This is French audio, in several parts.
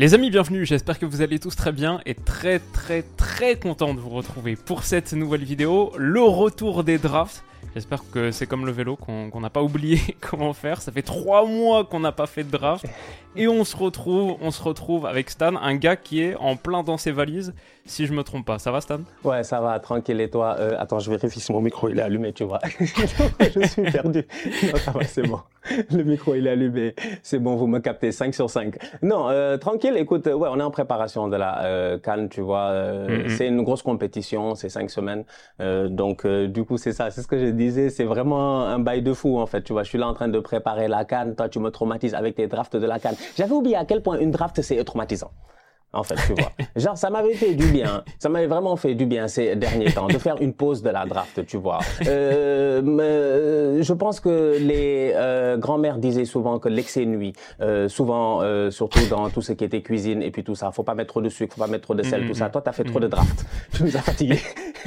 Les amis, bienvenue, j'espère que vous allez tous très bien et très très très content de vous retrouver pour cette nouvelle vidéo, le retour des drafts. J'espère que c'est comme le vélo, qu'on n'a pas oublié comment faire. Ça fait trois mois qu'on n'a pas fait de draft. Et on se retrouve, on se retrouve avec Stan, un gars qui est en plein dans ses valises, si je me trompe pas. Ça va Stan? Ouais, ça va, tranquille. Et toi euh, Attends, je vérifie si mon micro il est allumé, tu vois. je suis perdu. Non, ça va, c'est bon. Le micro il est allumé. C'est bon, vous me captez 5 sur 5. Non, euh, tranquille. Écoute, ouais, on est en préparation de la euh, Cannes, tu vois. Euh, C'est une grosse compétition, c'est 5 semaines. Euh, donc, du coup, c'est ça. C'est ce que je disais. C'est vraiment un bail de fou, en fait. Tu vois, je suis là en train de préparer la Cannes. Toi, tu me traumatises avec tes drafts de la Cannes. J'avais oublié à quel point une draft, c'est traumatisant en fait, tu vois. Genre, ça m'avait fait du bien. Ça m'avait vraiment fait du bien ces derniers temps de faire une pause de la draft, tu vois. Euh, euh je pense que les euh, grands-mères disaient souvent que l'excès nuit. Euh, souvent, euh, surtout dans tout ce qui était cuisine et puis tout ça. Faut pas mettre trop de sucre, faut pas mettre trop de sel, tout ça. Toi, t'as fait trop de draft. Tu nous as fatigués.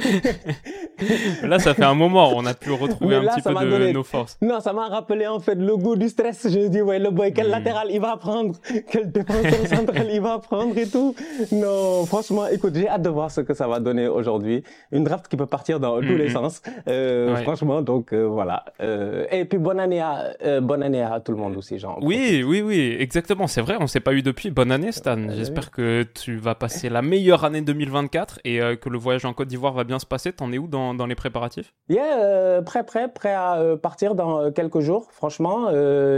là, ça fait un moment. On a pu retrouver un petit peu de nos forces. Non, ça m'a rappelé en fait le goût du stress. Je dis, ouais, le boy, quel mm. latéral il va prendre, quel défenseur central il va prendre et non, franchement, écoute, j'ai hâte de voir ce que ça va donner aujourd'hui. Une draft qui peut partir dans tous les mm-hmm. sens. Euh, Franchement, donc euh, voilà. Euh, et puis bonne année à bonne année à tout le monde aussi, genre. Oui, oui, oui, exactement. C'est vrai, on s'est pas eu depuis. Bonne année, Stan. J'espère que tu vas passer la meilleure année 2024 et que le voyage en Côte d'Ivoire va bien se passer. T'en es où dans, dans les préparatifs? Yeah, prêt, prêt, prêt à partir dans quelques jours. Franchement,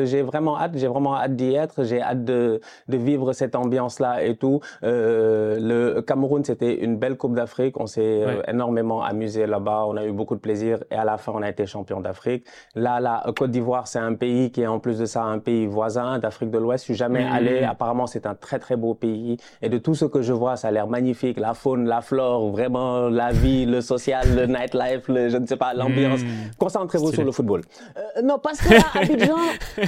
j'ai vraiment hâte. J'ai vraiment hâte d'y être. J'ai hâte de, de vivre cette ambiance-là et tout. Euh, le Cameroun, c'était une belle Coupe d'Afrique. On s'est euh, énormément amusé là-bas. On a eu beaucoup de plaisir. Et à la fin, on a été champion d'Afrique. Là, la Côte d'Ivoire, c'est un pays qui est en plus de ça un pays voisin d'Afrique de l'Ouest. Je suis jamais allé. Apparemment, c'est un très très beau pays. Et de tout ce que je vois, ça a l'air magnifique. La faune, la flore, vraiment la vie, le social, le nightlife, le, je ne sais pas, l'ambiance. Hmm. Concentrez-vous sur le football. Euh, non, parce que là, Abidjan,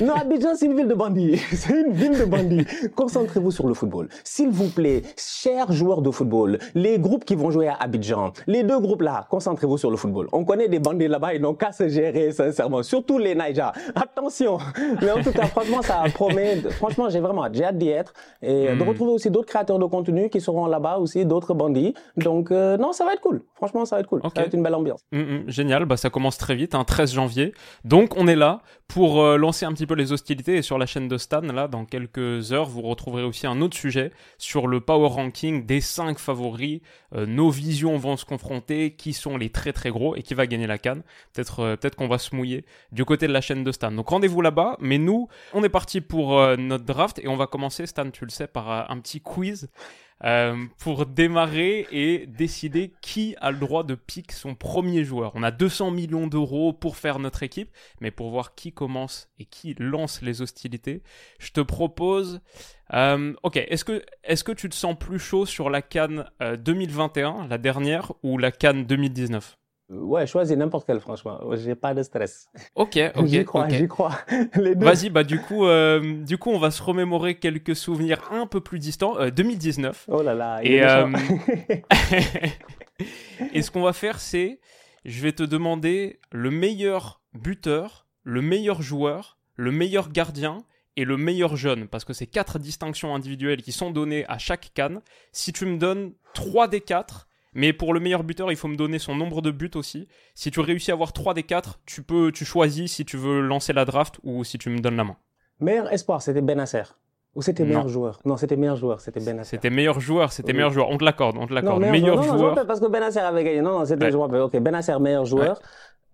non, Abidjan, c'est une ville de bandits. c'est une ville de bandits. Concentrez-vous sur le football. S'il vous plaît, chers joueurs de football, les groupes qui vont jouer à Abidjan, les deux groupes là, concentrez-vous sur le football. On connaît des bandits là-bas, ils n'ont qu'à se gérer, sincèrement. Surtout les Naija. Attention. Mais en tout cas, franchement, ça promet. Franchement, j'ai vraiment hâte. d'y être. Et de hmm. retrouver aussi d'autres créateurs de contenu qui seront là-bas aussi, d'autres bandits. Donc, euh, non, ça va être cool. Franchement, ça va être cool. Ça va être une belle ambiance. Hmm, hmm. génial. Bah, ça commence très vite, un hein, 13 janvier. Donc, on est là pour euh, lancer un petit peu les hostilités. Et sur la chaîne de Stan, là, dans quelques heures, vous retrouverez aussi un autre sujet sur le power ranking des 5 favoris. Euh, nos visions vont se confronter, qui sont les très très gros et qui va gagner la canne. Peut-être euh, peut-être qu'on va se mouiller du côté de la chaîne de Stan. Donc rendez-vous là-bas. Mais nous, on est parti pour notre draft et on va commencer, Stan, tu le sais, par un petit quiz. Euh, pour démarrer et décider qui a le droit de pick son premier joueur. On a 200 millions d'euros pour faire notre équipe, mais pour voir qui commence et qui lance les hostilités, je te propose... Euh, ok, est-ce que, est que tu te sens plus chaud sur la Cannes 2021, la dernière, ou la Cannes 2019 Ouais, choisis n'importe quel, franchement. J'ai pas de stress. Ok, ok. j'y crois, j'y crois. Vas-y, bah du coup, euh, du coup, on va se remémorer quelques souvenirs un peu plus distants. 2019. Euh, oh là là. Et, euh... et ce qu'on va faire, c'est, je vais te demander le meilleur buteur, le meilleur joueur, le meilleur gardien et le meilleur jeune, parce que c'est quatre distinctions individuelles qui sont données à chaque canne. Si tu me donnes trois des quatre mais pour le meilleur buteur, il faut me donner son nombre de buts aussi. Si tu réussis à avoir 3 des 4, tu peux, tu choisis si tu veux lancer la draft ou si tu me donnes la main. Meilleur espoir, c'était Benasser. Ou c'était meilleur joueur Non, c'était meilleur joueur, c'était Benasser. C'était meilleur joueur, c'était meilleur joueur. On te l'accorde, on te l'accorde. Meilleur, joueur. Non, parce que Benasser avait gagné. Non, non, c'était ouais. joueur. Ok, Benasser, meilleur joueur.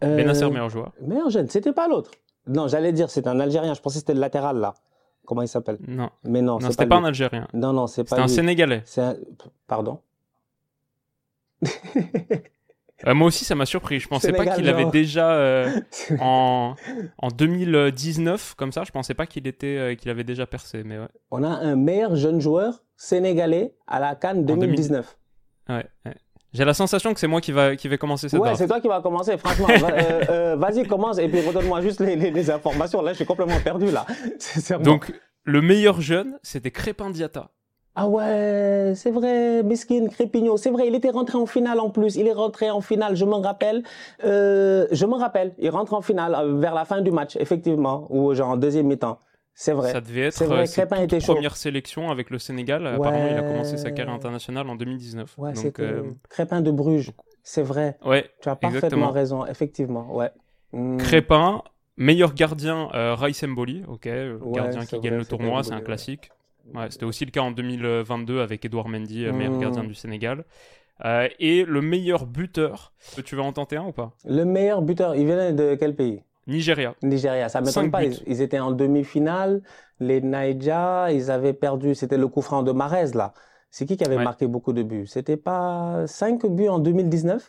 Euh... Benasser, meilleur joueur. Meilleur jeune, c'était pas l'autre. Non, j'allais dire, c'était un Algérien. Je pensais que c'était le latéral là. Comment il s'appelle? Non. Mais non, non c'était pas, pas un Algérien. Non, non, c'est pas. C'était un Sénégalais. Un... Pardon? Moi aussi, ça m'a surpris. Je pensais pas qu'il avait déjà euh, en, en 2019 comme ça. Je pensais pas qu'il était euh, qu'il avait déjà percé. Mais ouais. On a un meilleur jeune joueur sénégalais à la Cannes 2019. Ouais. J'ai la sensation que c'est moi qui va qui vais commencer cette Ouais, c'est toi qui vas commencer. Franchement, euh, vas-y commence et puis redonne-moi juste les, les, informations. Là, je suis complètement perdu là. Donc le meilleur jeune, c'était Crépin Diata. Ah ouais, c'est vrai, Miskin, Crépigno, c'est vrai, il était rentré en finale en plus. Il est rentré en finale, je me rappelle. Euh, je me rappelle, il rentre en finale euh, vers la fin du match, effectivement, ou genre en deuxième mi-temps. C'est vrai. Ça devait être vrai, Crépin était première sélection avec le Sénégal. Apparemment, il a commencé sa carrière internationale en 2019. Ouais, c'était euh... Crépin de Bruges, c'est vrai. Ouais, tu as parfaitement raison, effectivement. Ouais. Hmm. Crépin, meilleur gardien, euh, Raïs Mboli, ok, euh, gardien qui gagne le tournoi, c'est un classique. Ouais, c'était aussi le cas en 2022 avec Edouard Mendy, meilleur mmh. gardien du Sénégal. Euh, et le meilleur buteur, tu veux en tenter un ou pas? Le meilleur buteur, il venait de quel pays? Nigeria. Nigeria, ça m'étonne pas. Ils, étaient en demi-finale. Les Naija, ils avaient perdu. C'était le coup franc de Marez là. C'est qui qui avait marqué beaucoup de buts? C'était pas 5 buts en 2019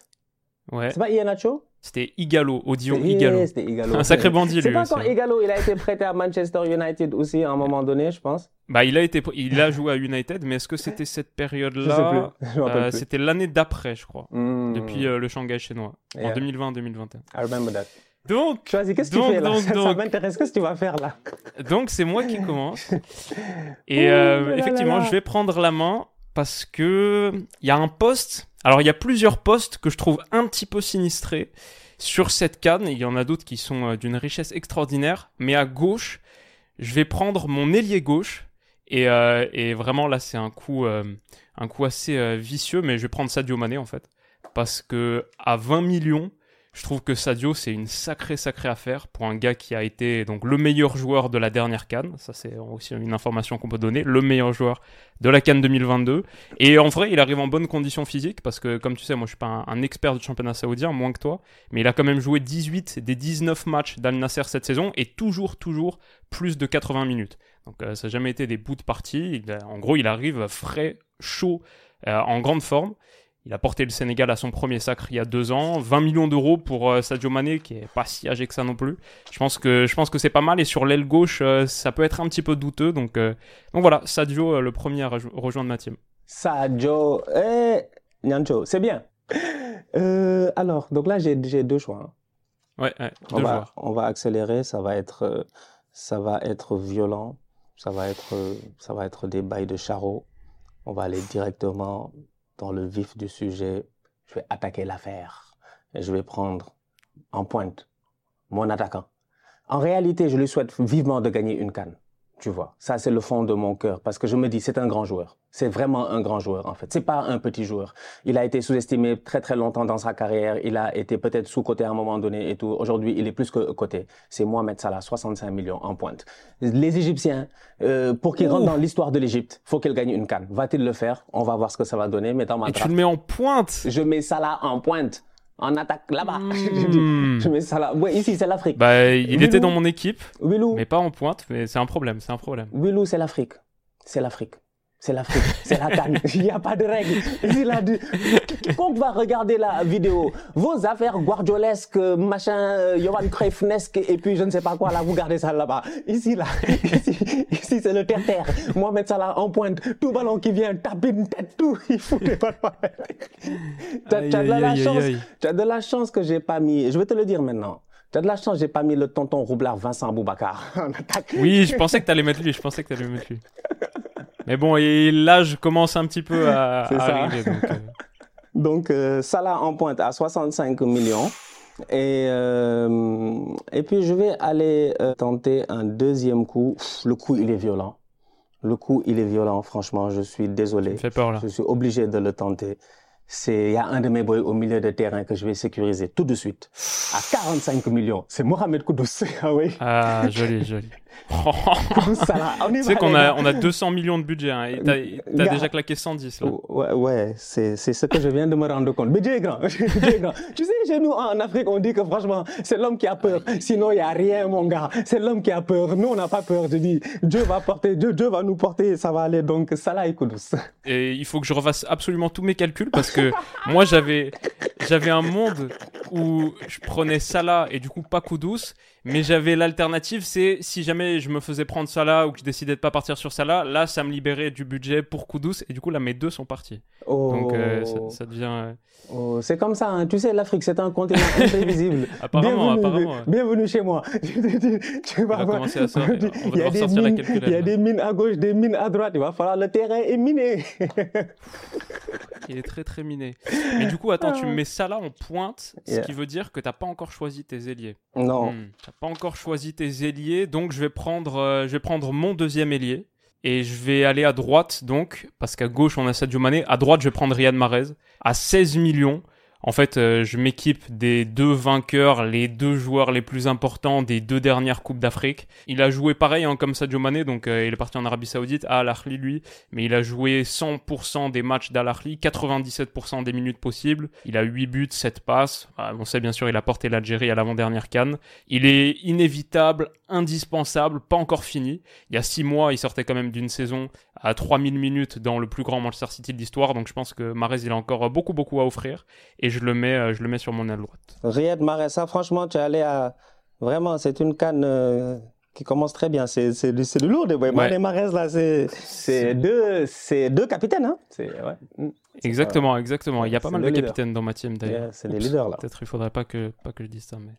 Ouais. C'est pas Ianacho c'était Igalo, Odion Igalo. C'était Igalo. Un sacré bandit, lui. C'est pas quand Igalo, il a été prêté à Manchester United aussi à un moment donné, je pense. Bah, il a été, il a joué à United, mais est-ce que c'était cette période-là? Euh, C'était l'année d'après, je crois, hmm. depuis euh, le Shanghai chinois, en 2020-2021. I remember that. Donc, qu'est-ce que tu fais là? donc, Ça, m'intéresse, qu'est-ce que tu vas faire là? Donc, c'est moi qui commence. Et euh, effectivement, je vais prendre la main parce que il y a un poste alors il y a plusieurs postes que je trouve un petit peu sinistrés sur cette canne. Il y en a d'autres qui sont euh, d'une richesse extraordinaire. Mais à gauche, je vais prendre mon ailier gauche. Et, euh, vraiment là, c'est un coup, euh, un coup assez vicieux. Mais je vais prendre Sadio Mané en fait, parce que à 20 millions, je trouve que Sadio, c'est une sacrée, sacrée affaire pour un gars qui a été donc le meilleur joueur de la dernière Cannes. Ça, c'est aussi une information qu'on peut donner. Le meilleur joueur de la Cannes 2022. Et en vrai, il arrive en bonne condition physique parce que, comme tu sais, moi, je suis pas un, expert du championnat saoudien, moins que toi. Mais il a quand même joué 18 des 19 matchs d'Al Nasser cette saison et toujours, toujours plus de 80 minutes. Donc, euh, ça n'a jamais été des bouts de partie. en gros, il arrive frais, chaud, euh, en grande forme. Il a porté le Sénégal à son premier sacre il y a deux ans. 20 millions d'euros pour euh, Sadio Mané, qui est pas si âgé que ça non plus. Je pense que, je pense que c'est pas mal. Et sur l'aile gauche, euh, ça peut être un petit peu douteux. Donc, euh, donc voilà, Sadio, le premier à rejoindre ma team. Sadio, eh, Nyancho, c'est bien. alors, donc là, j'ai deux choix. Hein. Ouais, ouais on, va, on va accélérer. Ça va être, ça va être violent. Ça va être, ça va être des bails de charreau. On va aller directement dans le vif du sujet, je vais attaquer l'affaire et je vais prendre en pointe mon attaquant. En réalité, je lui souhaite vivement de gagner une canne. Tu vois, ça c'est le fond de mon cœur parce que je me dis c'est un grand joueur. C'est vraiment un grand joueur en fait. C'est pas un petit joueur. Il a été sous-estimé très très longtemps dans sa carrière. Il a été peut-être sous-coté à un moment donné et tout. Aujourd'hui, il est plus que coté. C'est Mohamed Salah, 65 millions en pointe. Les Égyptiens, euh, pour qu'ils rentrent dans l'histoire de l'Égypte, faut qu'il gagne une canne. Va-t-il le faire? On va voir ce que ça va donner. Mais dans ma et tu le mets en pointe Je mets Salah en pointe en attaque là-bas. Hmm. je mets ça là. Ouais, ici, c'est l'Afrique. Bah, il était dans mon équipe. Mais pas en pointe, mais c'est un problème, c'est un problème. Willou, c'est l'Afrique. C'est l'Afrique c'est l'Afrique, c'est la canne. Il n'y a pas de règles. Quiconque va regarder la vidéo, vos affaires guardiolesques, machin, euh, Johan Cruyffnesque, et puis je ne sais pas quoi, là, vous gardez ça là-bas. Ici, là, ici, c'est le terre-terre. Moi, mettre ça là en pointe. Tout ballon qui vient, taper une tête, tout, il fout des ballons. Tu as, de la chance, as de la chance que j'ai pas mis, je vais te le dire maintenant. Tu as de la chance, j'ai pas mis le tonton roublard Vincent Boubacar en attaque. Oui, je pensais que tu allais mettre lui, je pensais que tu allais mettre lui. Mais bon, et là, je commence un petit peu à, arriver. Donc, euh. euh, Salah en pointe à 65 millions. Et, euh, et puis, je vais aller tenter un deuxième coup. le coup, il est violent. Le coup, il est violent, franchement, je suis désolé. Ça fait peur, là. Je suis obligé de le tenter. Il y a un de mes boys au milieu de terrain que je vais sécuriser tout de suite. À 45 millions. C'est Mohamed Koudous. ah oui. Ah, joli, joli. tu sais qu'on a, on a 200 millions de budget, hein, et t'as, as déjà claqué 110. Là. Ouais, ouais c'est, c'est ce que je viens de me rendre compte. Budget est grand. Budget est grand. tu sais, chez nous en Afrique, on dit que franchement, c'est l'homme qui a peur. Sinon, il n'y a rien, mon gars. C'est l'homme qui a peur. Nous, on n'a pas peur. Je dis, Dieu va porter, Dieu, Dieu va nous porter, ça va aller. Donc, Salah et Kudus. Et il faut que je refasse absolument tous mes calculs parce que moi, j'avais, j'avais un monde où je prenais Salah et du coup pas Kudus mais j'avais l'alternative, c'est si jamais je me faisais prendre Salah ou que je décidais de pas partir sur Salah, là, ça me libérait du budget pour Kudus. Et du coup, là, mes deux sont partis. Donc, euh, oh. ça, devient. Euh, oh, c'est comme ça, hein. tu sais, l'Afrique, c'est un continent imprévisible. apparemment, bienvenue, apparemment. Bienvenue chez moi. tu vas on va commencer à sortir, il y a des mines, Il y a des mines à gauche, des mines à droite. Il va falloir le terrain est miné. il est très très miné. Mais du coup, attends, tu ah. mets Salah en pointe, ce qui veut dire que tu n'as pas encore choisi tes ailiers. Non. Hmm pas encore choisi tes ailiers, donc je vais prendre, euh, je vais prendre mon deuxième ailier. Et je vais aller à droite, donc, parce qu'à gauche, on a Sadio Mané. À droite, je vais prendre Riyad Mahrez à 16 millions. En fait, euh, je m'équipe des deux vainqueurs, les deux joueurs les plus importants des deux dernières Coupes d'Afrique. Il a joué pareil hein, comme Sadio Mané, donc euh, il est parti en Arabie Saoudite, à Al-Ahli lui, mais il a joué 100% des matchs d'Al-Ahli, 97% des minutes possibles. Il a 8 buts, 7 passes. Ah, on sait bien sûr, il a porté l'Algérie à l'avant-dernière canne. Il est inévitable, indispensable, pas encore fini. Il y a 6 mois, il sortait quand même d'une saison à 3000 minutes dans le plus grand Manchester City de l'histoire. Donc je pense que Mahrez, il a encore beaucoup, beaucoup à offrir. Et je le mets, euh, je le mets sur mon aile droite. Riyad Mahrez, ça, franchement, tu es allé à. Vraiment, c'est une canne. Euh, qui commence très bien. C'est, c'est, du, c'est du lourd. Ouais. ouais. Mahrez, là, c'est, c'est, deux, c'est deux capitaines. Hein c'est, ouais. Mm. Exactement, exactement. Il y a pas mal de capitaines dans ma team d'ailleurs. c'est des leaders là. Peut-être il faudrait pas que, pas que je dise ça. Mais...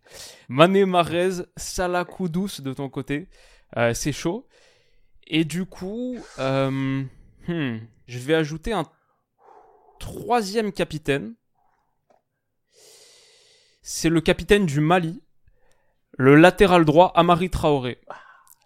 Mané Mahrez, Salah Koudous de ton côté. Euh, c'est chaud. Et du coup, euh, hmm, je vais ajouter un troisième capitaine. C'est le capitaine du Mali, le latéral droit Amari Traoré,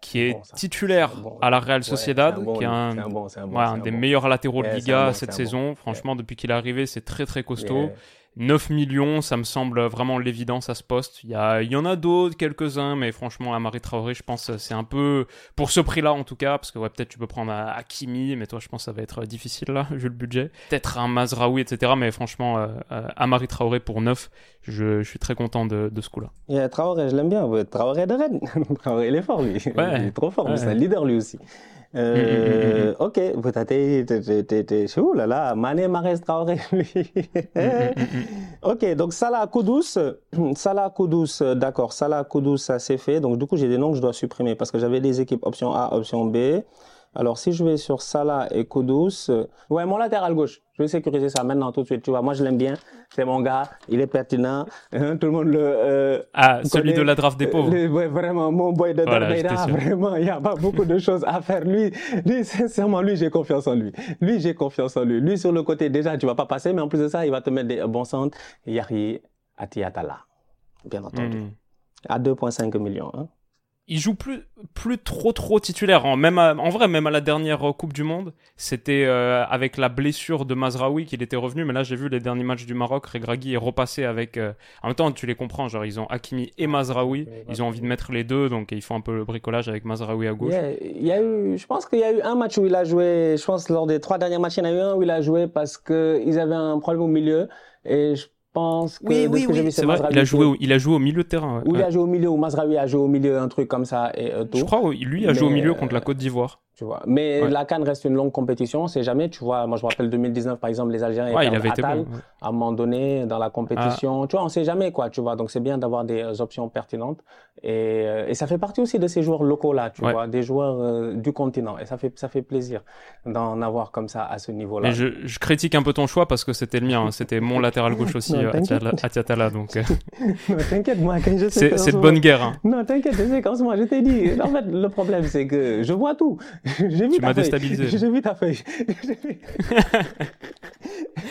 qui est titulaire à la Real Sociedad, qui est un, des meilleurs latéraux de Liga cette saison. Franchement, depuis qu'il est arrivé, c'est très très costaud. 9 millions, ça me semble vraiment l'évidence à ce poste. Il y, a, il y en a d'autres, quelques-uns, mais franchement, Amari Traoré, je pense c'est un peu, pour ce prix-là en tout cas, parce que ouais, peut-être tu peux prendre Hakimi, mais toi, je pense que ça va être difficile là, vu le budget. Peut-être un Mazraoui, etc., mais franchement, euh, euh, Amari Traoré pour 9, je, je, suis très content de, de ce coup-là. Yeah, Traoré, je l'aime bien. Traoré de Rennes. Traoré, il est fort, lui. il est trop fort, c'est un leader lui aussi. Euh, ok, vous où là là, Mané Marès Traoré, ok, donc Salah Koudous, Salah Koudous, d'accord, Salah Koudous, ça c'est fait. Donc du coup, j'ai des noms que je dois supprimer parce que j'avais des équipes option A, option B. Alors, si je vais sur Salah et Kudus, euh, ouais, mon latéral gauche, je vais sécuriser ça maintenant tout de suite. Tu vois, moi je l'aime bien. C'est mon gars, il est pertinent. Hein, tout le monde le. Euh, ah, celui de la draft des pauvres. ouais, vraiment, mon boy de voilà, Vraiment, il n'y a pas beaucoup de choses à faire. Lui, lui sincèrement, lui, j'ai confiance en lui. Lui, j'ai confiance en lui. Lui, sur le côté, déjà, tu vas pas passer, mais en plus de ça, il va te mettre des bons centres. Yari Atiatala, bien entendu. Hmm. À 2,5 millions. Hein il joue plus plus trop trop titulaire. En, même en vrai, même à la dernière euh, Coupe du Monde, c'était euh, avec la blessure de Mazraoui qu'il était revenu. Mais là, j'ai vu les derniers matchs du Maroc. Regragui est repassé avec. Euh, en même temps, tu les comprends. Genre, ils ont Hakimi et Mazraoui. Ils ont envie de mettre les deux, donc ils font un peu le bricolage avec Mazraoui à gauche. Il y a, eu, je pense qu'il y a eu un match où il a joué. Je pense lors des trois derniers matchs, il y en a eu un où il a joué parce que ils avaient un problème au milieu. Et je pense que oui, oui, oui. c'est vrai. Il a joué, au, il a joué au milieu de terrain. Ou il a joué au milieu, ou Mazraoui a joué au milieu, un truc comme ça et euh, tout. Je crois, lui, il a joué au milieu contre la Côte d'Ivoire. Tu vois. Mais la Cannes reste une longue compétition, c'est jamais, tu vois. Moi, je me rappelle 2019, par exemple, les Algériens étaient il avait été bon, à un moment donné dans la compétition. Ah. Tu vois, on sait jamais, quoi, tu vois. Donc, c'est bien d'avoir des euh, options pertinentes. Et, euh, et, ça fait partie aussi de ces joueurs locaux-là, tu vois, des joueurs euh, du continent. Et ça fait, ça fait plaisir d'en avoir comme ça à ce niveau-là. Mais je, je, critique un peu ton choix parce que c'était le mien. Hein. C'était mon latéral gauche aussi, Atiatala. Donc, t'inquiète, moi, quand je sais. C'est de bonne guerre. Hein. Non, t'inquiète, je sais ce moment, je t'ai dit. En fait, le problème, c'est que je vois tout. J'ai vu tu m'as déstabilisé. J'ai vu ta feuille.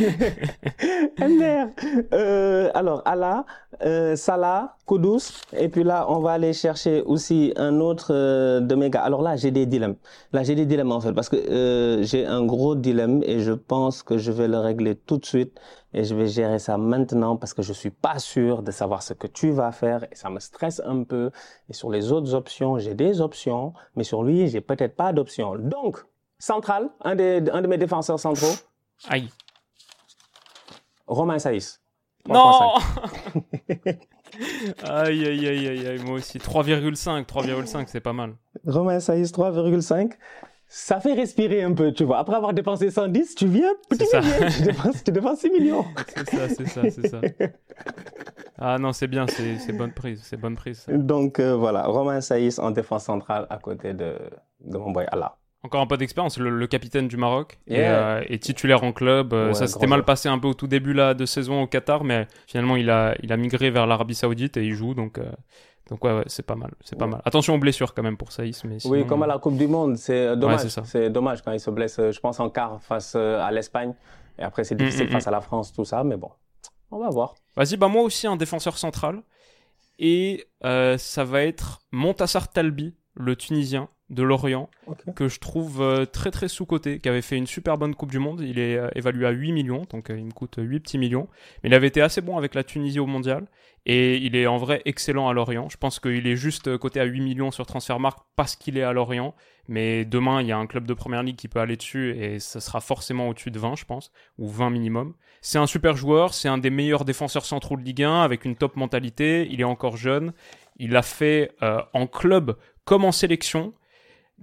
Euh, alors, Allah, euh, Salah, Kudus. Et puis là, on va aller chercher aussi un autre euh, de mes gars. Alors là, j'ai des dilemmes. Là, j'ai des dilemmes en fait, parce que euh, j'ai un gros dilemme et je pense que je vais le régler tout de suite. Et je vais gérer ça maintenant parce que je suis pas sûr de savoir ce que tu vas faire et ça me stresse un peu. Et sur les autres options, j'ai des options, mais sur lui, j'ai peut-être pas d'options. Donc, central, un, des, un de mes défenseurs centraux. Aïe. Romain Saïs. Non Aïe, aïe, aïe, aïe, aïe, moi aussi. 3,5, 3,5, c'est pas mal. Romain Saïs, 3,5. Ça fait respirer un peu, tu vois. Après avoir dépensé 110, tu viens, petit ça. millier, tu dépenses, tu dépenses 6 millions. C'est ça, c'est ça, c'est ça. Ah non, c'est bien, c'est c'est bonne prise, c'est bonne prise. ça. Donc euh, voilà, Romain Saïs en défense centrale à côté de, de mon boy Allah. Encore un peu d'expérience, le, le capitaine du Maroc et, Yeah. euh, et titulaire en club. Euh, Ouais, ça s'était mal passé un peu au tout début là, de saison au Qatar, mais finalement il a, il a migré vers l'Arabie Saoudite et il joue, donc, euh, donc ouais, ouais, c'est pas mal, c'est pas mal. Attention aux blessures quand même pour Saïs, mais sinon, Oui, comme à la Coupe du Monde, c'est euh, dommage. c'est dommage quand il se blesse, euh, je pense, en quart face euh, à l'Espagne. Et après, c'est difficile mm, face à la France, tout ça, mais bon, on va voir. Vas-y, bah moi aussi un défenseur central. Et euh, ça va être Montassar Talbi, le Tunisien de Lorient, que je trouve euh, très très sous-coté, qui avait fait une super bonne Coupe du Monde. Il est euh, évalué à 8 millions, donc euh, il me coûte 8 petits millions. Mais il avait été assez bon avec la Tunisie au mondial. Et il est en vrai excellent à Lorient. Je pense qu'il est juste coté à 8 millions sur Transfermarkt parce qu'il est à Lorient. Mais demain, il y a un club de première ligue qui peut aller dessus et ça sera forcément au-dessus de 20, je pense, ou 20 minimum. C'est un super joueur, c'est un des meilleurs défenseurs centraux de Ligue 1 avec une top mentalité. Il est encore jeune. Il a fait euh, en club comme en sélection.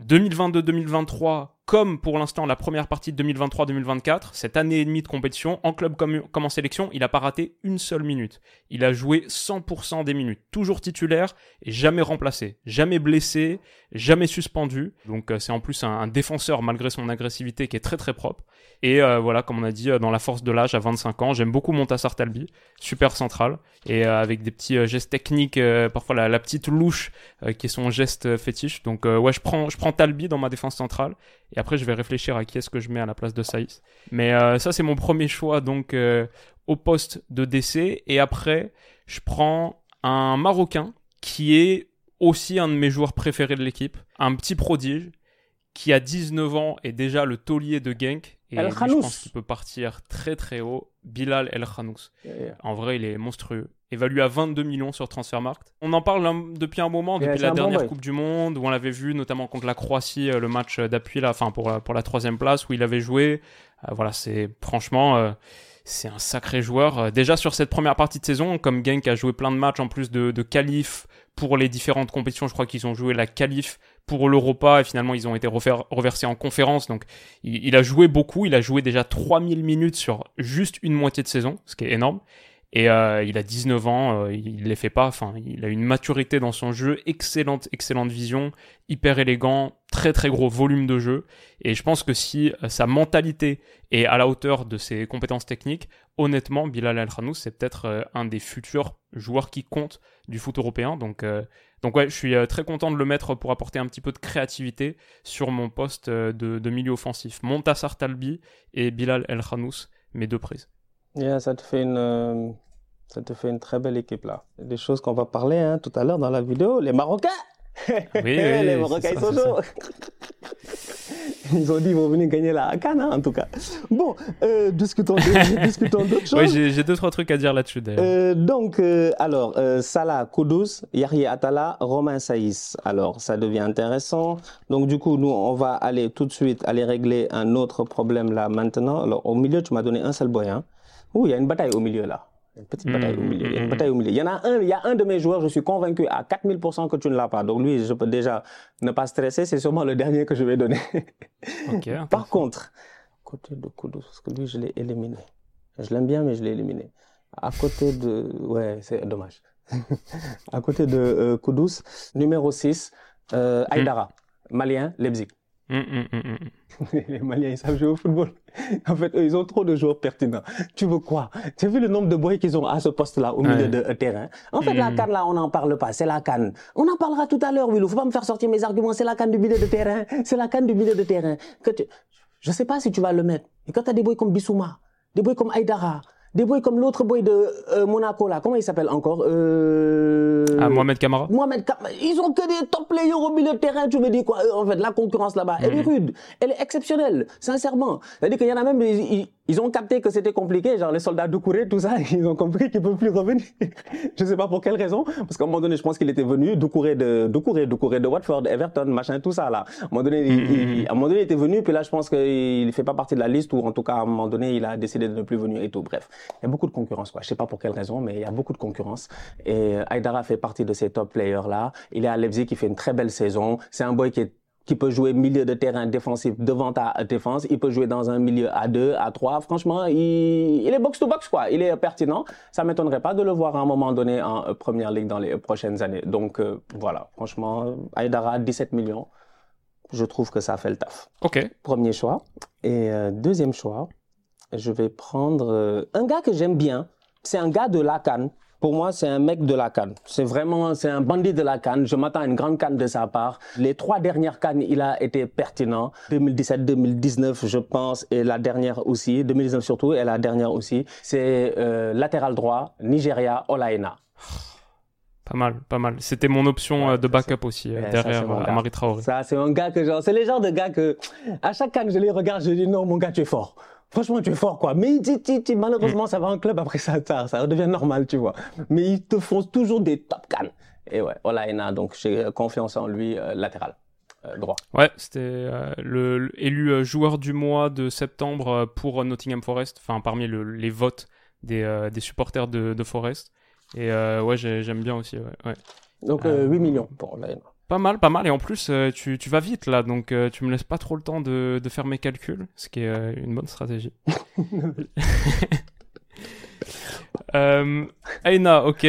2022-2023, comme pour l'instant la première partie de 2023-2024, cette année et demie de compétition, en club comme, en sélection, il a pas raté une seule minute. Il a joué 100% des minutes, toujours titulaire et jamais remplacé, jamais blessé, jamais suspendu. Donc euh, c'est en plus un, un défenseur malgré son agressivité qui est très très propre. Et euh, voilà, comme on a dit, euh, dans la force de l'âge à 25 ans, j'aime beaucoup Montassar Talbi, super central. Et euh, avec des petits gestes techniques, parfois la, petite louche qui est son geste fétiche. Donc ouais, je prends, je prends Talbi dans ma défense centrale. Et après je vais réfléchir à qui est-ce que je mets à la place de Saïs. Mais ça c'est mon premier choix donc au poste de DC et après je prends un Marocain qui est aussi un de mes joueurs préférés de l'équipe, un petit prodige qui a 19 ans et déjà le taulier de Genk et lui, je pense qu'il peut partir très très haut, Bilal El Khanous. Yeah. En vrai, il est monstrueux. Évalué à 22 millions sur Transfermarkt. On en parle un- depuis un moment, depuis la bon dernière. Coupe du Monde, où on l'avait vu notamment contre la Croatie, euh, le match d'appui, là, enfin pour, la- pour la troisième place, où il avait joué. Euh, voilà, c'est franchement, euh, c'est un sacré joueur. Euh, déjà sur cette première partie de saison, comme Genk a joué plein de matchs en plus de, de qualif pour les différentes compétitions, je crois qu'ils ont joué la qualif pour l'Europa et finalement ils ont été reversés en conférence. Donc il, a joué beaucoup, il a joué déjà 3000 minutes sur juste une moitié de saison, ce qui est énorme. Et euh, il a 19 ans, euh, il les fait pas. Enfin, il a une maturité dans son jeu, excellente, excellente vision, hyper élégant, très très gros volume de jeu. Et je pense que si euh, sa mentalité est à la hauteur de ses compétences techniques, honnêtement, Bilal El Khanous, c'est peut-être euh, un des futurs joueurs qui comptent du foot européen. Donc, euh, donc ouais, je suis euh, très content de le mettre pour apporter un petit peu de créativité sur mon poste de, de milieu offensif. Montassar Talbi et Bilal El Khanous, mes deux prises. Yeah, ça te fait une, euh, ça te fait une très belle équipe là. Des choses qu'on va parler hein, tout à l'heure dans la vidéo. Les Marocains. oui, les Marocains, ça, ils sont chauds. Ils ont dit ils vont venir gagner la Cannes, hein, en tout cas. Bon, euh, discutons d'autres choses. Oui, j'ai j'ai deux trois trucs à dire là-dessus d'ailleurs. Euh, donc, euh, alors, euh, Salah, Kudus, Yahya Atala, Romain Saïs. Alors, ça devient intéressant. Donc, du coup, nous, on va aller tout de suite aller régler un autre problème là maintenant. Alors, au milieu, tu m'as donné un seul boy. Hein. Ouh, il y a une bataille au milieu là. Une petite bataille au Mm, milieu. Il y a mm, une mm. bataille au milieu. Il y en a un, il y a un de mes joueurs, je suis convaincu à 4000% que tu ne l'as pas. Donc, lui, je peux déjà ne pas stresser. C'est sûrement le dernier que je vais donner. Par contre, côté de Kudus, parce que lui, je l'ai éliminé. Je l'aime bien, mais je l'ai éliminé. À côté de... Ouais, c'est dommage. à côté de euh, Kudus, numéro 6, euh, Aïdara, malien, Leipzig. Hum, hum, hum. Les Maliens, ils savent jouer au football. En fait, eux, ils ont trop de joueurs pertinents. Tu veux quoi? Tu as vu le nombre de boys qu'ils ont à ce poste-là, au milieu de euh, terrain? En fait, la Mm. canne, là, on n'en parle pas. C'est la canne. On en parlera tout à l'heure, Willou. Faut pas me faire sortir mes arguments. C'est la canne du milieu de terrain. C'est la canne du milieu de terrain. Que tu... Je sais pas si tu vas le mettre. Et quand tu as des boys comme Bissouma, des boys comme Aïdara, des boys comme l'autre boy de euh, Monaco là, comment il s'appelle encore euh... ah, Mohamed Kamara. Mohamed Kamara. Ils ont que des top players au milieu de terrain. Tu me dis quoi? En fait, la concurrence là-bas, elle est Mhm. rude, elle est exceptionnelle, sincèrement. C'est-à-dire qu'il y en a même, ils, ils- ont capté que c'était compliqué, genre les soldats Doucouré, tout ça, ils ont compris qu'ils peuvent plus revenir. je sais pas pour quelle raison, parce qu'à un moment donné, je pense qu'il était venu Doucouré de Doucouré, Doucouré de Watford, Everton, machin, tout ça là. À un moment donné, il, Mhm. il- à un moment donné, il était venu, puis là, je pense qu'il fait pas partie de la liste, ou en tout cas, à un moment donné, il a décidé de ne plus venir et tout. Bref, il y a beaucoup de concurrence, quoi. Je sais pas pour quelle raison, mais il y a beaucoup de concurrence. Et Aïdara fait partie de ces top players là. Il est à Leipzig, il fait une très belle saison. C'est un boy qui est qui peut jouer milieu de terrain défensif devant ta défense, il peut jouer dans un milieu à 2, à 3. Franchement, il, il est box to box quoi, il est pertinent. Ça m'étonnerait pas de le voir à un moment donné en euh, première ligue dans les prochaines années. Donc euh, voilà, franchement, Aïdara 17 millions. Je trouve que ça fait le taf. Ok. Premier choix et euh, deuxième choix, je vais prendre euh, un gars que j'aime bien. C'est un gars de la Cannes. Pour moi, c'est un mec de la Cannes. C'est vraiment, c'est un bandit de la Cannes. Je m'attends à une grande Cannes de sa part. Les trois dernières Cannes, il a été pertinent. 2017, 2019, je pense, et la dernière aussi. 2019 surtout, et la dernière aussi. C'est euh, latéral droit, Nigeria, Olaena. Pas mal, pas mal. C'était mon option Ouais, euh, de ça, backup aussi, euh, Ouais, ça, derrière gars. Amari Traoré. Ça, c'est un gars que genre, c'est les genres de gars que, à chaque canne, je les regarde, je dis non, mon gars, tu es fort. Franchement, tu es fort, quoi. Mais tu- tu- tu- malheureusement, ça va en club, après ça, ça, ça redevient normal, tu vois. Mais ils te font toujours des top cannes. Et ouais, Olaena, donc j'ai confiance en lui, euh, latéral, euh, droit. Ouais, c'était euh, le, le- élu euh, joueur du mois de septembre pour Nottingham Forest, enfin parmi le- les votes des, des supporters de, de Forest. Et ouais, j'ai- j'aime bien aussi. Ouais, ouais. Donc Euh, euh, 8 millions pour Olaena. Pas mal, pas mal. Et en plus, euh, tu, tu vas vite là, donc euh, tu me laisses pas trop le temps de, de faire mes calculs, ce qui est euh, une bonne stratégie. euh, Aina, ok.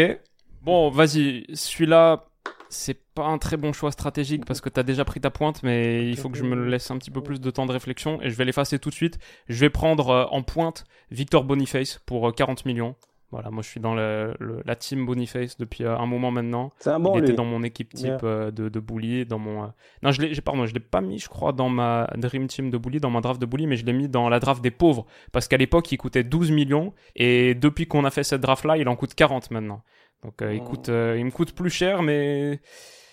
Bon, vas-y, celui-là, c'est pas un très bon choix stratégique parce que t'as déjà pris ta pointe, mais il faut que je me laisse un petit peu plus de temps de réflexion et je vais l'effacer tout de suite. Je vais prendre en pointe Victor Boniface pour euh, 40 millions. Voilà, moi je suis dans le- la team Boniface depuis euh, un moment maintenant. C'est un bon, il lui. était dans mon équipe type Yeah. euh, de, de bully, dans mon. euh, Non, je l'ai, pardon, je l'ai pas mis, je crois, dans ma dream team de bully, dans ma draft de bully, mais je l'ai mis dans la draft des pauvres, parce qu'à l'époque il coûtait 12 millions, et depuis qu'on a fait cette draft là, il en coûte 40 maintenant. Donc euh, il Oh. coûte, il me coûte plus cher, mais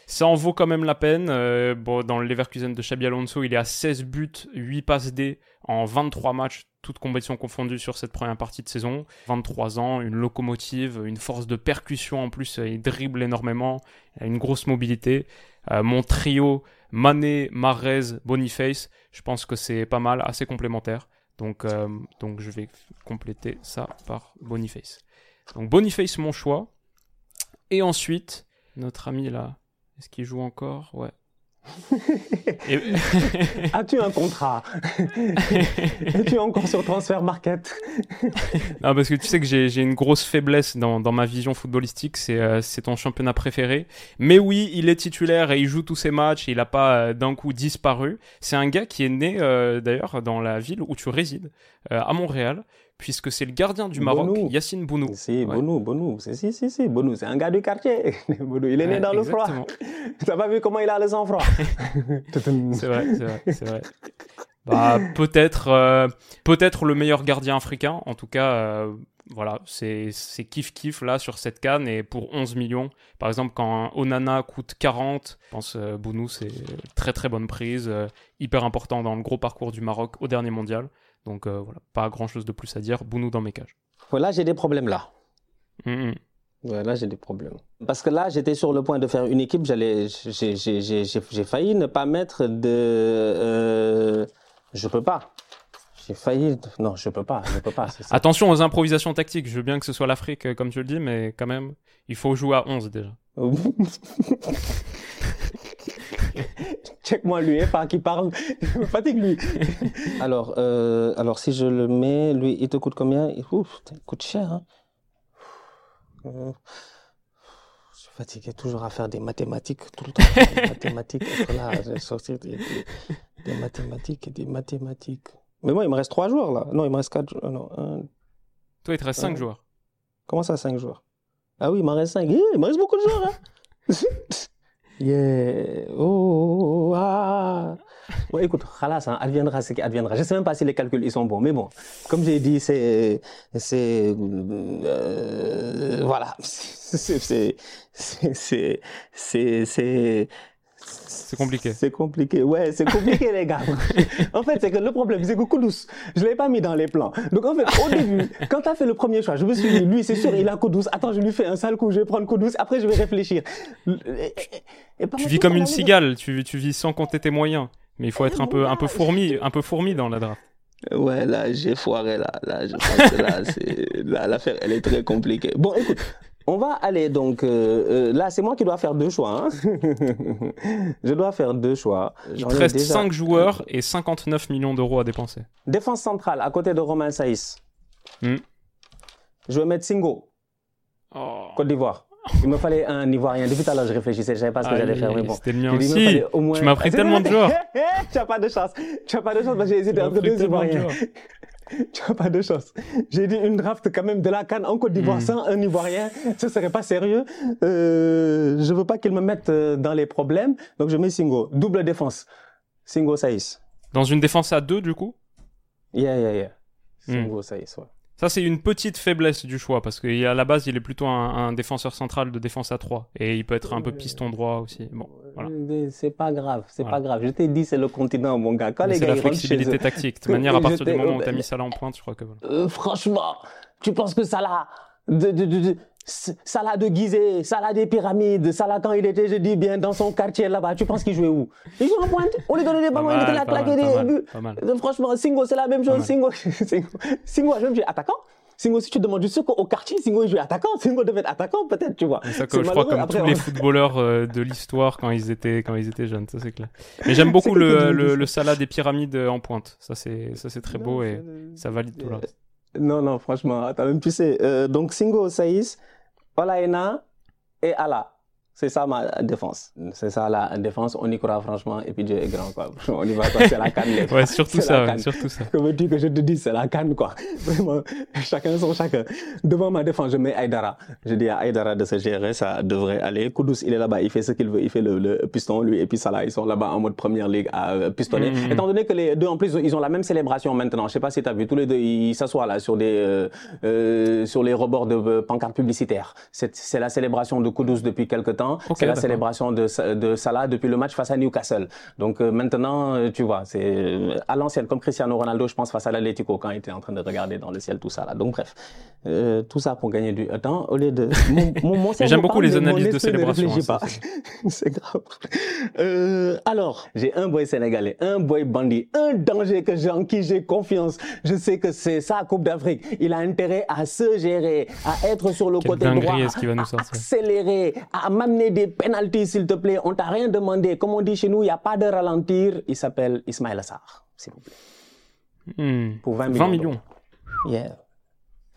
ça en vaut quand même la peine. Euh, bon, dans le Leverkusen de Xabi Alonso, il est à 16 buts, 8 passes D en 23 matchs, toutes compétitions confondues sur cette première partie de saison. 23 ans, une locomotive, une force de percussion en plus, euh, il dribble énormément, il a une grosse mobilité. Euh, mon trio Mané, Marez, Boniface, je pense que c'est pas mal, assez complémentaire. Donc, donc je vais compléter ça par Boniface. Donc Boniface, mon choix. Et ensuite, notre ami là, est-ce qu'il joue encore? Ouais. Et- As-tu un contrat? Es-tu encore sur Transfer Market? Non, parce que tu sais que j'ai j'ai une grosse faiblesse dans, dans ma vision footballistique, c'est euh, c'est ton championnat préféré. Mais oui, il est titulaire et il joue tous ses matchs, et il n'a pas euh, d'un coup disparu. C'est un gars qui est né euh, d'ailleurs dans la ville où tu résides, à Montréal, puisque c'est le gardien du Maroc, Bonou. Yacine Bounou. Si, Ouais. Bonou, Bonou. Si, si, si, si, Bonou, c'est un gars du quartier. Il est né dans le froid. T'as pas vu comment il a le sang-froid C'est vrai, c'est vrai, c'est vrai. Bah, peut-être, euh, peut-être le meilleur gardien africain. En tout cas, euh, voilà, c'est kiff kiff là sur cette canne et pour 11 millions. Par exemple, quand un Onana coûte 40, je pense euh, Bounou c'est très très bonne prise, euh, hyper important dans le gros parcours du Maroc au dernier mondial. Donc euh, voilà, pas grand chose de plus à dire. Bounou dans mes cages. Là, j'ai des problèmes là. Hum. Ouais, là, j'ai des problèmes. Parce que là, j'étais sur le point de faire une équipe. J'allais, j'ai, failli ne pas mettre de. euh, je peux pas. J'ai failli. Non, je peux pas. Je peux pas. ça. Attention aux improvisations tactiques. Je veux bien que ce soit l'Afrique euh, comme tu le dis, mais quand même, il faut jouer à 11 déjà. Check-moi lui, hein, pas qui parle. Je me fatigue lui. alors, euh, alors, si je le mets, lui, il te coûte combien? Ouf, il coûte cher. Hein. Euh, Je suis fatigué toujours à faire des mathématiques tout le temps. Des mathématiques. là, sortir des, des- des mathématiques et des mathématiques. Mais moi, il me reste trois joueurs là. Non, il me reste quatre. jou- euh, Non, un- Toi, il te reste 5 Ouais. joueurs. Comment ça, cinq joueurs? Ah oui, il m'en reste cinq. Eh, il me reste beaucoup de joueurs. Hein. Yeah. Oh, ah. Bon, écoute, khalas, hein, adviendra ce qui adviendra. Je sais même pas si les calculs ils sont bons, mais bon, comme j'ai dit, c'est, c'est, euh, voilà, c'est, c'est, c'est, c'est, c'est, compliqué. C'est compliqué. Ouais, c'est compliqué, les gars. en fait, c'est que le problème, c'est que Koudous, je l'avais pas mis dans les plans. Donc, en fait, au début, quand tu as fait le premier choix, je me suis dit, lui, c'est sûr, il a Koudous. Attends, je lui fais un sale coup, je vais prendre Koudous. Après, je vais réfléchir. tu vis comme une cigale. Tu, tu vis sans compter tes moyens. Mais il faut être un peu, un peu fourmi, un peu fourmi dans la draft. Ouais, là, j'ai foiré, là. Là, je pense que là, l'affaire, elle est très compliquée. Bon, écoute, on va aller donc euh, euh, là, c'est moi qui dois faire deux choix. Hein. je dois faire deux choix. Il te reste 5 joueurs et 59 millions d'euros à dépenser. Défense centrale à côté de Romain Saïs. Hmm. Je vais mettre Singo. Oh. Côte d'Ivoire. Il me fallait un Ivoirien. Depuis tout à l'heure, je réfléchissais, je savais pas ce que j'allais faire. Mais bon. C'était le mien aussi. Tu m'as pris tellement de joueurs. tu n'as pas de chance. Tu n'as pas de chance parce que j'ai hésité entre deux Ivoiriens. tu n'as pas de chance. J'ai dit une draft quand même de la canne en Côte d'Ivoire hmm. sans un Ivoirien, ce serait pas sérieux. Euh, je veux pas qu'il me mette euh, dans les problèmes, donc je mets Singo. Double défense. Singo Saïs. Dans une défense à deux, du coup? Yeah, yeah, yeah. Hmm. Singo Saïs, ouais. Ça, c'est une petite faiblesse du choix, parce qu'à la base, il est plutôt un, défenseur central de défense à 3. Et il peut être un peu piston droit aussi. Bon, voilà. C'est pas grave, c'est pas grave. Je t'ai dit, c'est le continent, mon gars. Quand les gars, la flexibilité tactique. De manière, à partir du moment où tu as mis ça là en pointe, je crois que euh, franchement, tu penses que ça là, de, de, de, Salah de Gizeh, Salah des pyramides, Salah quand il était, je dis bien, dans son quartier là-bas, tu penses qu'il jouait où? Il joue en pointe, on lui donnait des ballons, il était là claquer des buts. Franchement, Singo, c'est la même chose. Singo, Singo, Singo, je me dis attaquant. Singo, si tu demandes juste qu'au quartier, Singo il jouait attaquant. Singo devait être attaquant, peut-être, tu vois. C'est ça que je crois comme tous les footballeurs euh, de l'histoire quand ils étaient quand ils étaient jeunes, ça c'est clair. Mais j'aime beaucoup le, le, le, Salah des pyramides en pointe. Ça c'est ça c'est très beau et ça valide tout le reste. Non non, franchement, attends, même tu sais, euh, donc Singo Saïs, Olaïna et Allah. C'est ça ma défense. C'est ça la défense. On y croit franchement. Et puis Dieu est grand, quoi. On y va, C'est la canne, les Ouais, surtout ça, surtout ça. Comme tu que je te dis, c'est la canne, quoi. Vraiment, chacun son chacun. Devant ma défense, je mets Aïdara. Je dis à Aïdara de se gérer, ça devrait aller. Koudous, il est là-bas, il fait ce qu'il veut. Il fait le, piston, lui, et puis Salah, ils sont là-bas en mode première ligue à euh, pistonner. Mm-hmm. Étant donné que les deux, en plus, ils ont la même célébration maintenant. Je sais pas si tu as vu. Tous les deux, ils s'assoient là sur des, euh, euh, sur les rebords de pancartes publicitaires. C'est la célébration de Koudous depuis quelque temps. C'est la célébration de, de Salah depuis le match face à Newcastle. Donc euh, maintenant, euh, tu vois, c'est euh, à l'ancienne, comme Cristiano Ronaldo, je pense, face à l'Atlético quand il était en train de regarder dans le ciel tout ça là. Donc bref, tout ça pour gagner du temps au lieu de. J'aime beaucoup les analyses de célébration. Hein, c'est grave. alors, j'ai un boy sénégalais, un boy bandit, un danger que j'ai en qui j'ai confiance. Je sais que c'est sa Coupe d'Afrique. Il a intérêt à se gérer, à être sur le côté droit, à accélérer, à des pénalités s'il te plaît. On t'a rien demandé. Comme on dit chez nous, il n'y a pas de ralentir. Il s'appelle Ismaël Assar, s'il vous plaît. Hmm. Pour 20 millions. 20 millions. Yeah.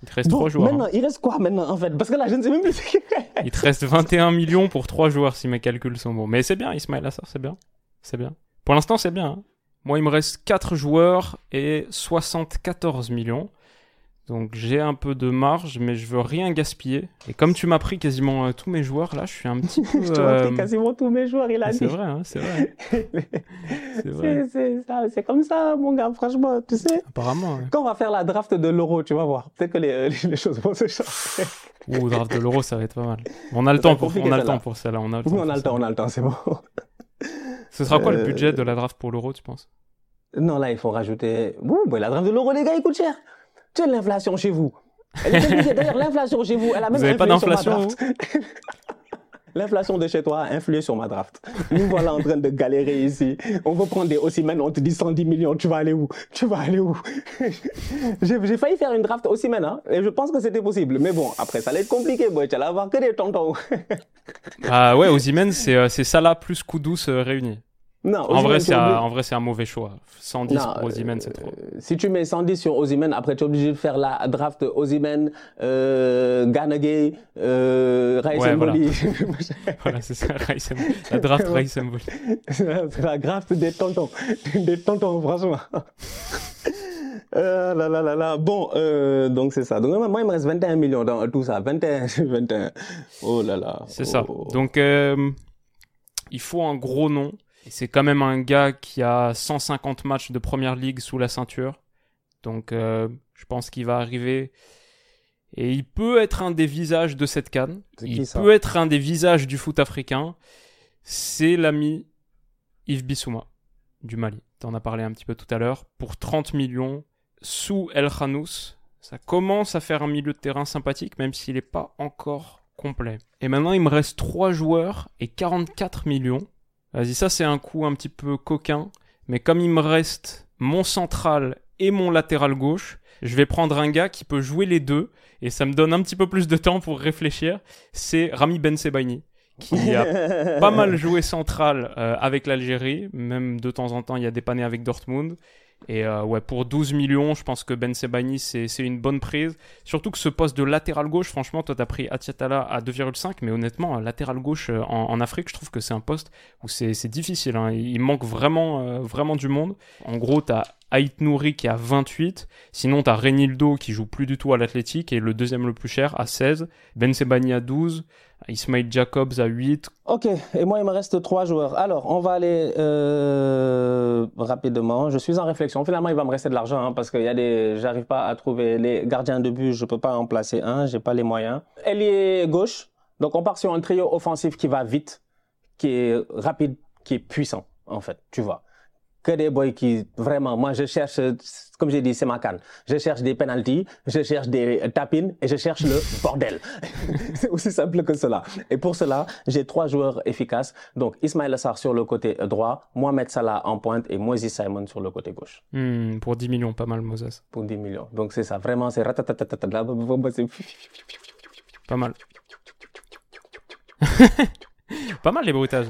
Il te reste 3 joueurs. Maintenant, hein. il reste quoi maintenant en fait? Parce que là, je ne sais même plus. il te reste 21 millions pour 3 joueurs si mes calculs sont bons. Mais c'est bien, Ismaël Assar, c'est bien. C'est bien. Pour l'instant, c'est bien. Hein. Moi, il me reste 4 joueurs et 74 millions. Donc j'ai un peu de marge, mais je veux rien gaspiller. Et comme tu m'as pris quasiment euh, tous mes joueurs, là, je suis un petit peu. je t'ai euh... quasiment tous mes joueurs, il a dit. C'est vrai, hein, c'est vrai. c'est comme ça, mon gars, franchement, tu sais. Apparemment. Quand on va faire la draft de l'euro, tu vas voir. Peut-être que les, les, choses vont se changer. Ouh, draft de l'euro, ça va être pas mal. On a le temps pour, on a le temps pour ça là. On a le temps. Oui, on a le temps, on a le temps, c'est bon. Ce sera quoi le euh, budget de la draft pour l'euro, tu penses? Non, là, il faut rajouter. Ouh, bah, la draft de l'euro, les gars, il coûte cher. Tu as l'inflation chez vous. D'ailleurs, l'inflation chez vous, elle a même vous avez pas d'inflation L'inflation de chez toi a influé sur ma draft. Nous voilà en train de galérer ici. On veut prendre des Ossimène, on te dit 110 millions, tu vas aller où? Tu vas aller où? J'ai failli faire une draft Ossimène, hein, et je pense que c'était possible. Mais bon, après, ça allait être compliqué, boy. Tu allais avoir que des tontons. ah ouais, Ossimène, c'est euh, Salah plus Koudous euh, réunis. Non, en vrai, c'est un, en vrai, c'est un mauvais choix. 110 non, pour Ozymen, c'est trop. Euh, si tu mets 110 sur Ozymen, après tu es obligé de faire la draft Ozymen, euh, Ganagay, euh, ouais, voilà. voilà, c'est ça, La draft Rice c'est la draft des tontons. des tontons, franchement. Euh, là, là, là, là. Bon, euh, donc c'est ça. Donc moi, il me reste 21 millions dans tout ça. 21, 21. Oh là là. C'est ça. Oh. Donc, euh, il faut un gros nom. C'est quand même un gars qui a 150 matchs de première ligue sous la ceinture. Donc euh, je pense qu'il va arriver. Et il peut être un des visages de cette canne. Il peut être un des visages du foot africain. C'est l'ami Yves Bissouma du Mali. Tu en as parlé un petit peu tout à l'heure. Pour 30 millions, sous El Khanous, ça commence à faire un milieu de terrain sympathique, même s'il n'est pas encore complet. Et maintenant, il me reste 3 joueurs et 44 millions. Vas-y, ça c'est un coup un petit peu coquin. Mais comme il me reste mon central et mon latéral gauche, je vais prendre un gars qui peut jouer les deux. Et ça me donne un petit peu plus de temps pour réfléchir. C'est Rami Ben Sebaini qui a pas mal joué central euh, avec l'Algérie, même de temps en temps il y a dépanné avec Dortmund. Et euh, ouais, pour 12 millions, je pense que Ben Sebani, c'est une bonne prise. Surtout que ce poste de latéral gauche, franchement, toi, t'as pris Atiatala à 2,5, mais honnêtement, latéral gauche euh, en, Afrique, je trouve que c'est un poste où c'est difficile. Hein. Il manque vraiment, euh, vraiment du monde. En gros, t'as Ait Nouri qui a 28. Sinon, t'as Renildo qui joue plus du tout à l'athlétique et le deuxième le plus cher à 16. Ben Sebani à 12. Ismail Jacobs à 8. Ok, et moi il me reste trois joueurs. Alors, on va aller euh, rapidement. Je suis en réflexion. Finalement, il va me rester de l'argent hein, parce qu'il y a des. J'arrive pas à trouver les gardiens de but. Je peux pas en placer un. J'ai pas les moyens. est gauche. Donc, on part sur un trio offensif qui va vite, qui est rapide, qui est puissant en fait. Tu vois que des boys qui, vraiment, moi je cherche, comme j'ai dit, c'est ma canne. Je cherche des penalties, je cherche des tapines et je cherche le bordel. c'est aussi simple que cela. Et pour cela, j'ai trois joueurs efficaces. Donc Ismaël Assar sur le côté droit, Mohamed Salah en pointe et Moses Simon sur le côté gauche. Hmm, pour 10 millions, pas mal Moses. Pour 10 millions. Donc c'est ça, vraiment, c'est Pas mal. pas mal les bruitages.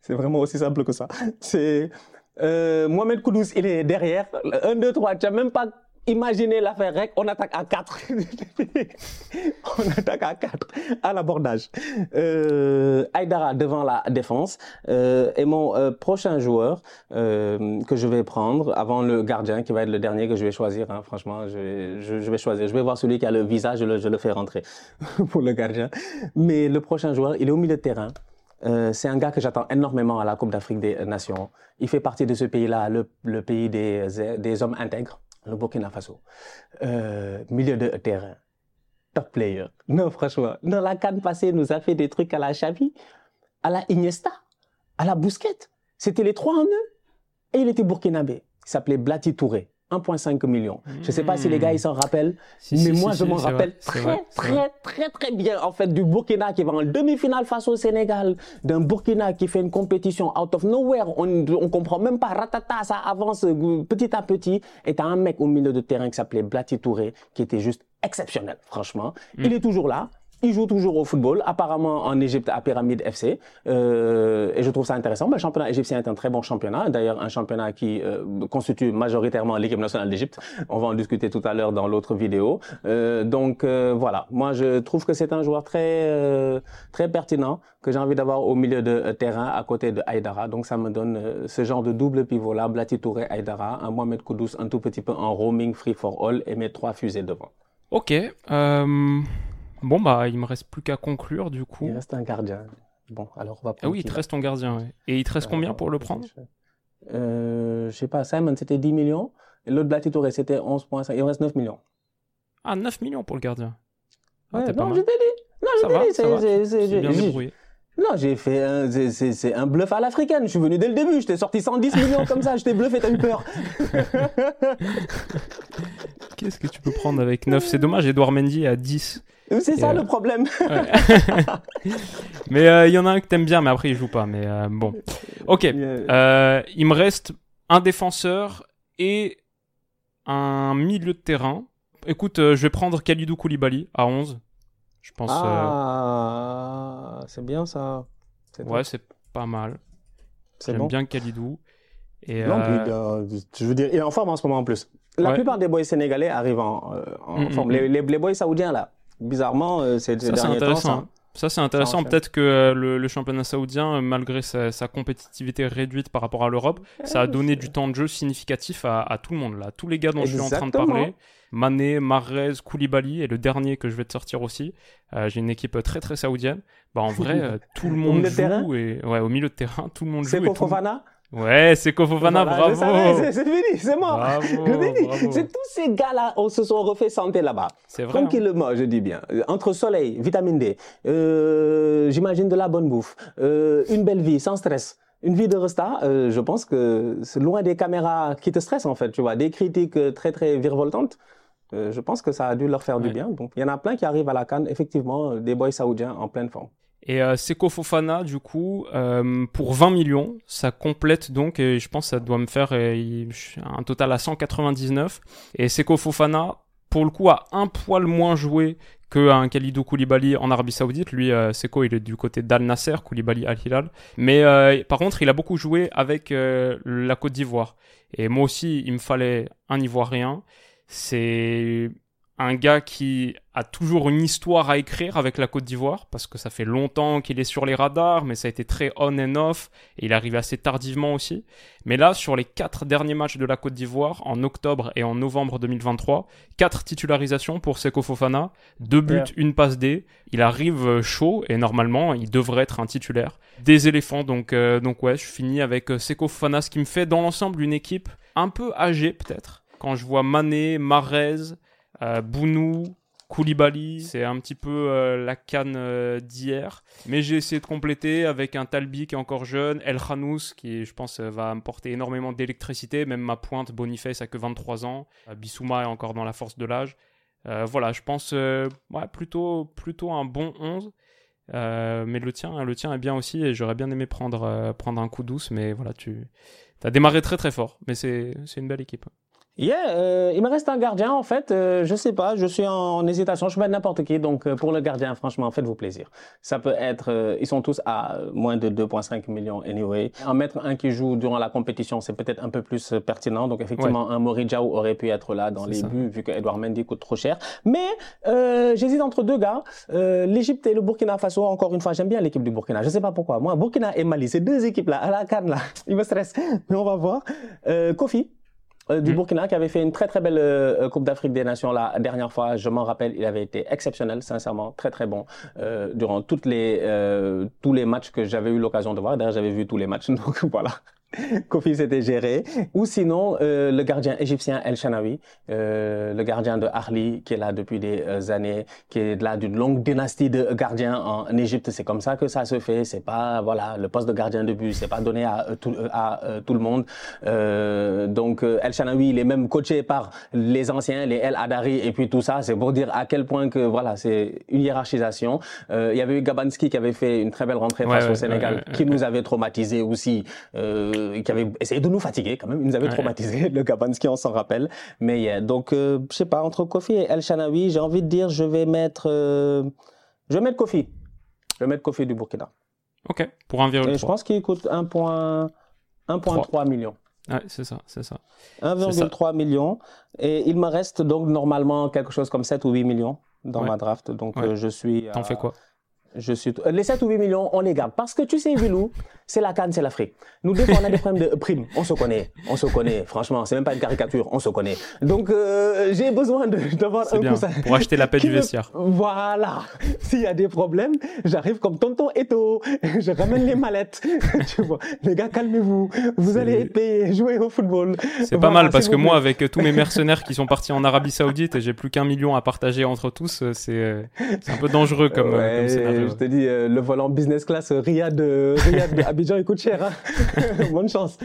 C'est vraiment aussi simple que ça. C'est euh, Mohamed Koudous, il est derrière. 1, 2, 3, tu n'as même pas imaginé l'affaire rec. On attaque à 4. on attaque à 4 à l'abordage. Euh, Aïdara devant la défense. Euh, et mon euh, prochain joueur euh, que je vais prendre avant le gardien, qui va être le dernier que je vais choisir. Hein, franchement, je vais, je, je, vais choisir. Je vais voir celui qui a le visage, je le, je le fais rentrer pour le gardien. Mais le prochain joueur, il est au milieu de terrain. Euh, c'est un gars que j'attends énormément à la Coupe d'Afrique des Nations. Il fait partie de ce pays-là, le, pays des, hommes intègres, le Burkina Faso. Euh, milieu de terrain, top player. Non, franchement, dans la canne passée, nous a fait des trucs à la Xavi, à la Iniesta, à la Bousquette. C'était les trois en eux. Et il était burkinabé. Il s'appelait Blati Touré. 1,5 million. Je ne sais pas si les gars ils s'en rappellent, mais moi je m'en rappelle très très très très bien en fait du Burkina qui va en demi-finale face au Sénégal, d'un Burkina qui fait une compétition out of nowhere, on on comprend même pas ratata, ça avance petit à petit et t'as un mec au milieu de terrain qui s'appelait Blati Touré qui était juste exceptionnel franchement. Il mm. est toujours là, il joue toujours au football, apparemment en Égypte à Pyramide FC. Euh, et je trouve ça intéressant. le championnat égyptien est un très bon championnat. D'ailleurs, un championnat qui euh, constitue majoritairement l'équipe nationale d'Égypte. On va en discuter tout à l'heure dans l'autre vidéo. Euh, donc voilà, moi je trouve que c'est un joueur très très pertinent que j'ai envie d'avoir au milieu de terrain à côté de Aïdara. Donc ça me donne ce genre de double pivot là, Blati Touré, Aïdara, un Mohamed Koudous un tout petit peu en roaming free for all et mes trois fusées devant. Ok. Bon, bah, il me reste plus qu'à conclure, du coup. Il reste un gardien. Bon, alors on va Ah oui, il te reste ton gardien, ouais. Et il te reste combien pour le prendre euh, Je sais pas, Simon, c'était 10 millions. Et l'autre Blati Touré, c'était 11,5. Il reste 9 millions. Ah, 9 millions pour le gardien. Ah, ouais, non, je t'ai dit. Non, je t'ai dit. C'est bien débrouillé. Non, j'ai fait un, c'est, un bluff à l'africaine. Je suis venu dès le début. Je t'ai sorti 110 millions comme ça. Je t'ai bluffé, t'as eu peur. Qu'est-ce que tu peux prendre avec 9 C'est dommage, Edouard Mendy est à 10. C'est ça le euh, problème. mais euh, il y en a un que t'aimes bien, mais après il joue pas. Mais euh, bon. Ok. il me reste un défenseur et un milieu de terrain. Écoute, je vais prendre Khalidou Koulibaly à 11. Je pense. Ah, c'est bien ça. Ouais, c'est pas mal. J'aime bien Khalidou. Et non, je veux dire, il est en forme en ce moment en plus. La plupart des boys sénégalais arrivent en, mm, forme. Mm, mm. les, les, les boys saoudiens là, bizarrement, euh, c'est intéressant. Ça, c'est intéressant. Peut-être que euh, le, championnat saoudien, malgré sa, compétitivité réduite par rapport à l'Europe, ça a donné du temps de jeu significatif à, tout le monde. Là. Tous les gars dont je suis en train de parler, Mané, Marrez, Koulibaly, et le dernier que je vais te sortir aussi. Euh, j'ai une équipe très très saoudienne. Bah, en vrai, euh, tout le monde joue. Et... Ouais, au milieu de terrain, tout le monde joue. C'est Fofana? Ouais, c'est Kofofana, bravo. C'est fini, c'est mort. C'est tous ces gars-là, on se sont refait santé là-bas. C'est vrai. Tranquillement, hein. je dis bien. Entre soleil, vitamine D, euh, j'imagine de la bonne bouffe, euh, une belle vie, sans stress. Une vie de resta, euh, je pense que c'est loin des caméras qui te stressent en fait, tu vois, des critiques euh, très très virevoltantes. Euh, je pense que ça a dû leur faire du bien. Donc il y en a plein qui arrivent à la canne, effectivement, des boys saoudiens en pleine forme. Et euh, Seko Fofana, du coup, euh, pour 20 millions, ça complète donc, et je pense que ça doit me faire un total à 199. Et Seko Fofana, pour le coup, a un poil moins joué qu'un Khalidou Koulibaly en Arabie Saoudite. Lui, euh, Seko, il est du côté d'Al Nasser, Koulibaly Al Hilal. Mais euh, par contre, il a beaucoup joué avec euh, la Côte d'Ivoire. Et moi aussi, il me fallait un Ivoirien. C'est un gars qui a toujours une histoire à écrire avec la Côte d'Ivoire, parce que ça fait longtemps qu'il est sur les radars, mais ça a été très on and off, et il arrive assez tardivement aussi. Mais là, sur les quatre derniers matchs de la Côte d'Ivoire, en octobre et en novembre 2023, quatre titularisations pour Seko Fofana, deux buts, une passe D. Il arrive chaud, et normalement, il devrait être un titulaire. Des éléphants, donc, euh, donc ouais, je finis avec euh, Seko Fofana, ce qui me fait dans l'ensemble une équipe un peu âgée peut-être. Quand je vois Mané, Marez, euh, Bounou, Koulibaly, c'est un petit peu euh, la canne euh, d'hier. Mais j'ai essayé de compléter avec un Talbi qui est encore jeune, El Khanous qui, je pense, va me porter énormément d'électricité. Même ma pointe, Boniface, a que 23 ans. Bissouma est encore dans la force de l'âge. voilà, je pense plutôt, plutôt un bon 11. mais le tien, le tien est bien aussi et j'aurais bien aimé prendre, prendre un coup douce. Mais voilà, tu as démarré très très fort. Mais c'est une belle équipe. Yeah, euh, il me reste un gardien en fait. Euh, je sais pas, je suis en, hésitation. Je mettre n'importe qui. Donc euh, pour le gardien, franchement, faites-vous plaisir. Ça peut être, euh, ils sont tous à moins de 2,5 millions anyway. En mettre un qui joue durant la compétition, c'est peut-être un peu plus pertinent. Donc effectivement, un Morijao aurait pu être là dans les buts vu que Edouard Mendy coûte trop cher. Mais j'hésite entre deux gars, l'Égypte et le Burkina Faso. Encore une fois, j'aime bien l'équipe du Burkina. Je sais pas pourquoi. Moi, Burkina et Mali, ces deux équipes là à la canne là, ils me stressent. Mais on va voir. Kofi. Euh, du mm. Burkina qui avait fait une très très belle euh, Coupe d'Afrique des Nations la dernière fois. Je m'en rappelle, il avait été exceptionnel, sincèrement, très très bon euh, durant toutes les tous les matchs que j'avais eu l'occasion de voir. D'ailleurs, j'avais vu tous les matchs, donc voilà. Kofi s'était géré. Ou sinon, euh, le gardien égyptien El Shanawi, euh, le gardien de Arli, qui est là depuis des euh, années, qui est là d'une longue dynastie de gardiens en, Égypte. C'est comme ça que ça se fait. C'est pas, voilà, le poste de gardien de but, c'est pas donné à, tout, à tout le monde. donc, El Shanawi, il est même coaché par les anciens, les El Adari, et puis tout ça. C'est pour dire à quel point que, voilà, c'est une hiérarchisation. il y avait eu Gabanski qui avait fait une très belle rentrée face au Sénégal, qui nous avait traumatisé aussi. Euh, euh, qui avait essayé de nous fatiguer quand même. Il nous avait traumatisé, le Gabanski, on s'en rappelle. Mais donc, euh, je sais pas, entre Kofi et El Shanawi, j'ai envie de dire, je vais mettre, euh, je vais mettre Kofi. Je vais mettre Kofi du Burkina. Ok, pour 1,3. Je pense qu'il coûte 1,3 million. Ouais, c'est ça, c'est ça. 1,3 million. Et il me reste donc normalement quelque chose comme 7 ou 8 millions dans ma draft. Donc je suis. T'en fais quoi? Je suis les 7 ou 8 millions, on les garde. Parce que tu sais, Vilou, c'est la Cannes, c'est l'Afrique. Nous, deux fois, on a des problèmes de primes. On se connaît. On se connaît. Franchement, c'est même pas une caricature. On se connaît. Donc, euh, j'ai besoin d'avoir un bien. Pour acheter la paix du vestiaire. Voilà. S'il y a des problèmes, j'arrive comme tonton Eto. Je ramène les mallettes. tu vois. Les gars, calmez-vous. Vous allez être payés. Jouer au football. C'est pas mal parce que moi, avec tous mes mercenaires qui sont partis en Arabie Saoudite et j'ai plus qu'un million à partager entre tous, euh, euh, c'est un peu dangereux comme, comme scénario je te dis, euh, le volant business class euh, euh, Riyad Abidjan, il coûte cher. Hein. Bonne chance.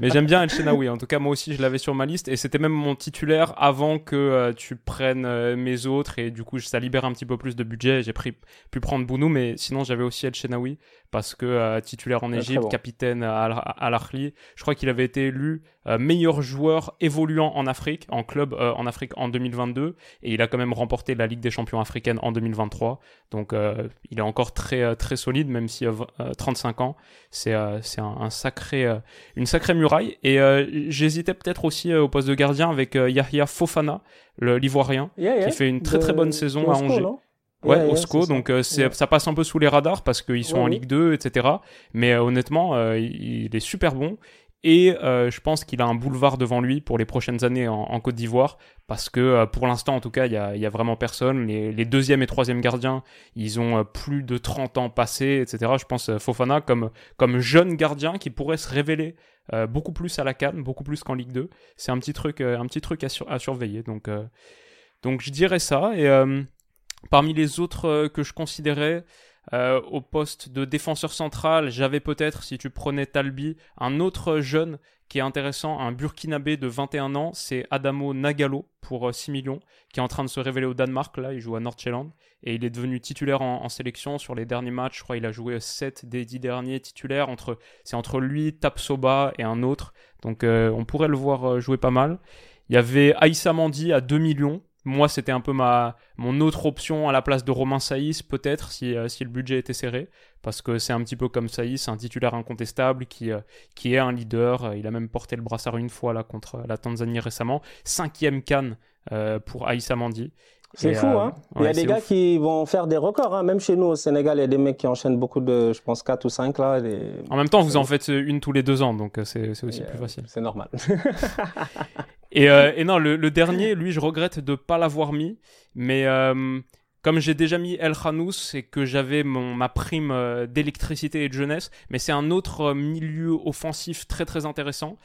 Mais j'aime bien El Shenaoui. En tout cas, moi aussi, je l'avais sur ma liste. Et c'était même mon titulaire avant que tu prennes mes autres. Et du coup, ça libère un petit peu plus de budget. J'ai pu prendre Bounou. Mais sinon, j'avais aussi El Shenaoui parce que euh, titulaire en Égypte, capitaine à, à l'Arli. Je crois qu'il avait été élu euh, meilleur joueur évoluant en Afrique, en club euh, en Afrique en 2022, et il a quand même remporté la Ligue des Champions africaine en 2023. Donc il est encore très très solide, même si 35 ans, c'est c'est un, sacré une sacrée muraille. Et j'hésitais peut-être aussi au poste de gardien avec Yahya Fofana, le l'ivoirien, qui fait une très très bonne saison à Angers. Ouais, Osco, donc ça passe un peu sous les radars parce qu'ils sont en Ligue 2, etc. Mais honnêtement, il, est super bon. Et euh, je pense qu'il a un boulevard devant lui pour les prochaines années en, Côte d'Ivoire, parce que euh, pour l'instant, en tout cas, il y a, y a, vraiment personne. Les, les, deuxième et troisième gardiens, ils ont euh, plus de 30 ans passés, etc. Je pense Fofana comme, comme jeune gardien qui pourrait se révéler beaucoup plus à la Cannes, beaucoup plus qu'en Ligue 2. C'est un petit truc, un petit truc à, à surveiller. Donc, donc je dirais ça. Et parmi les autres que je considérais, euh, au poste de défenseur central, j'avais peut-être, si tu prenais Talbi, un autre jeune qui est intéressant, un Burkinabé de 21 ans, c'est Adamo Nagalo pour 6 euh, millions, qui est en train de se révéler au Danemark, là, il joue à Nordjylland, et il est devenu titulaire en, sélection sur les derniers matchs, je crois qu'il a joué 7 des 10 derniers titulaires, entre, c'est entre lui, Tapsoba et un autre, donc euh, on pourrait le voir jouer pas mal. Il y avait Aïssa Mandi à 2 millions, moi, c'était un peu ma mon autre option à la place de Romain Saïs, peut-être, si, euh, si le budget était serré, parce que c'est un petit peu comme Saïs, un titulaire incontestable qui, euh, qui est un leader. Il a même porté le brassard une fois là contre la Tanzanie récemment. Cinquième canne euh, pour Aïssa Mandi. C'est fou, hein Il y a des gars qui vont faire des records, hein. Même chez nous au Sénégal, il y a des mecs qui enchaînent beaucoup de, je pense, 4 ou 5 là. En même temps, vous en faites une tous les deux ans, donc c'est aussi plus facile. C'est normal. Euh, et, non, le, dernier, lui, je regrette de ne pas l'avoir mis. Mais euh, comme j'ai déjà mis El Khanous et que j'avais ma prime euh, d'électricité et de jeunesse, mais c'est un autre milieu offensif très très intéressant.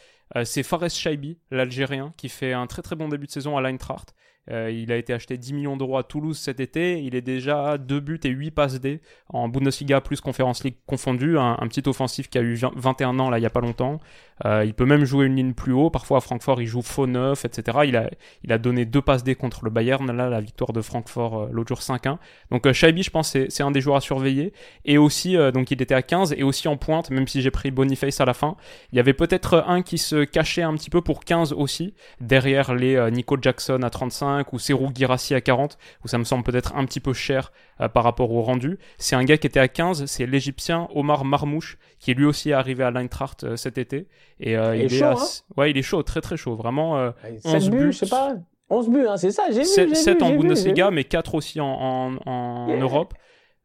c'est Fares Shaibi, l'Algérien, qui fait un très très bon début de saison à l'Eintracht. Euh, il a été acheté 10 millions d'euros à Toulouse cet été. Il est déjà à 2 buts et 8 passes D en Bundesliga plus Conference League confondu. Un, petit offensif qui a eu 21 ans il n'y a pas longtemps. Euh, il peut même jouer une ligne plus haut. Parfois à Francfort il joue faux neuf, etc. Il a, donné deux passes D contre le Bayern. Là la victoire de Francfort euh, l'autre jour 5-1. Donc Shaibi je pense c'est, c'est un des joueurs à surveiller. Et aussi donc il était à 15 et aussi en pointe même si j'ai pris Boniface à la fin. Il y avait peut-être un qui se cachait un petit peu pour 15 aussi derrière les Nico Jackson à 35 ou Serou Girassi à 40, où ça me semble peut-être un petit peu cher euh, par rapport au rendu. C'est un gars qui était à 15, c'est l'Égyptien Omar Marmouche, qui lui aussi est arrivé à l'Eintracht euh, cet été. Et, euh, il, est, chaud, hein ouais, il est chaud, très très chaud, vraiment. 11 buts, je sais pas. 11 buts, hein, c'est ça, j'ai vu. 7, 7 en Bundesliga, mais 4 aussi en, en, Europe.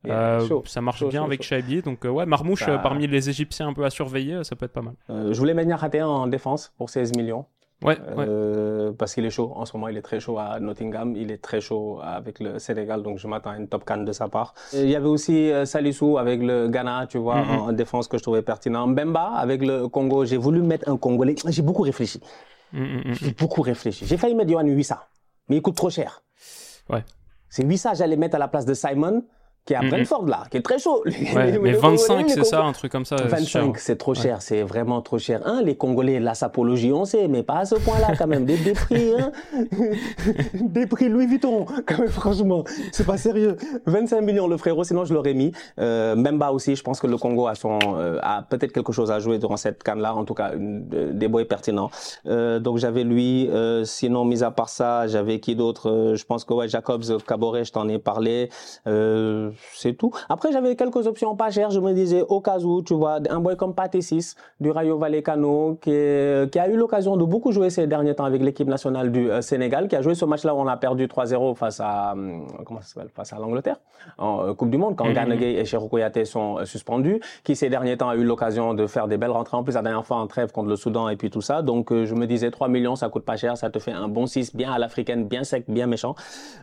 ça marche bien avec Shaibi. Donc, ouais, Marmouche, parmi les Égyptiens un peu à surveiller, ça peut être pas mal. je voulais mettre rater en défense pour 16 millions. Ouais, euh, Parce qu'il est chaud. En ce moment, il est très chaud à Nottingham. Il est très chaud avec le Sénégal. Donc, je m'attends à une top can de sa part. il y avait aussi euh, Salissou avec le Ghana, tu vois, mm-hmm. en, défense que je trouvais pertinent. Mbemba avec le Congo. J'ai voulu mettre un Congolais. J'ai beaucoup réfléchi. Mm-hmm. J'ai beaucoup réfléchi. J'ai failli mettre Yohan Wissa. Mais il coûte trop cher. Ouais. C'est Wissa, j'allais mettre à la place de Simon qui est à Brentford là, qui est très chaud. mais 25, c'est ça, un truc comme ça. 25, c'est trop cher, c'est vraiment trop cher. Hein, les Congolais, la sapologie, on sait, mais pas à ce point-là quand même. Des, des prix, hein des prix Louis Vuitton, quand même, franchement, c'est pas sérieux. 25 millions le frérot, sinon je l'aurais mis. Euh, Memba aussi, je pense que le Congo a, son, euh, a peut-être quelque chose à jouer durant cette canne-là, en tout cas, des boys pertinents. Euh, donc j'avais lui, euh, sinon, mis à part ça, j'avais qui d'autre? Euh, Je pense que ouais, Jacobs, Caboret, je t'en ai parlé. Euh, c'est tout. Après, j'avais quelques options pas chères. Je me disais, au cas où, tu vois, un boy comme Paté 6 du Rayo Vallecano, qui, qui a eu l'occasion de beaucoup jouer ces derniers temps avec l'équipe nationale du euh, Sénégal, qui a joué ce match-là où on a perdu 3-0 face à, hum, comment ça face à l'Angleterre, en euh, Coupe du Monde, quand mm et Cherou sont euh, suspendus, qui ces derniers temps a eu l'occasion de faire des belles rentrées. En plus, la dernière fois en trêve contre le Soudan et puis tout ça. Donc, je me disais, 3 millions, ça coûte pas cher, ça te fait un bon 6 bien à l'africaine, bien sec, bien méchant.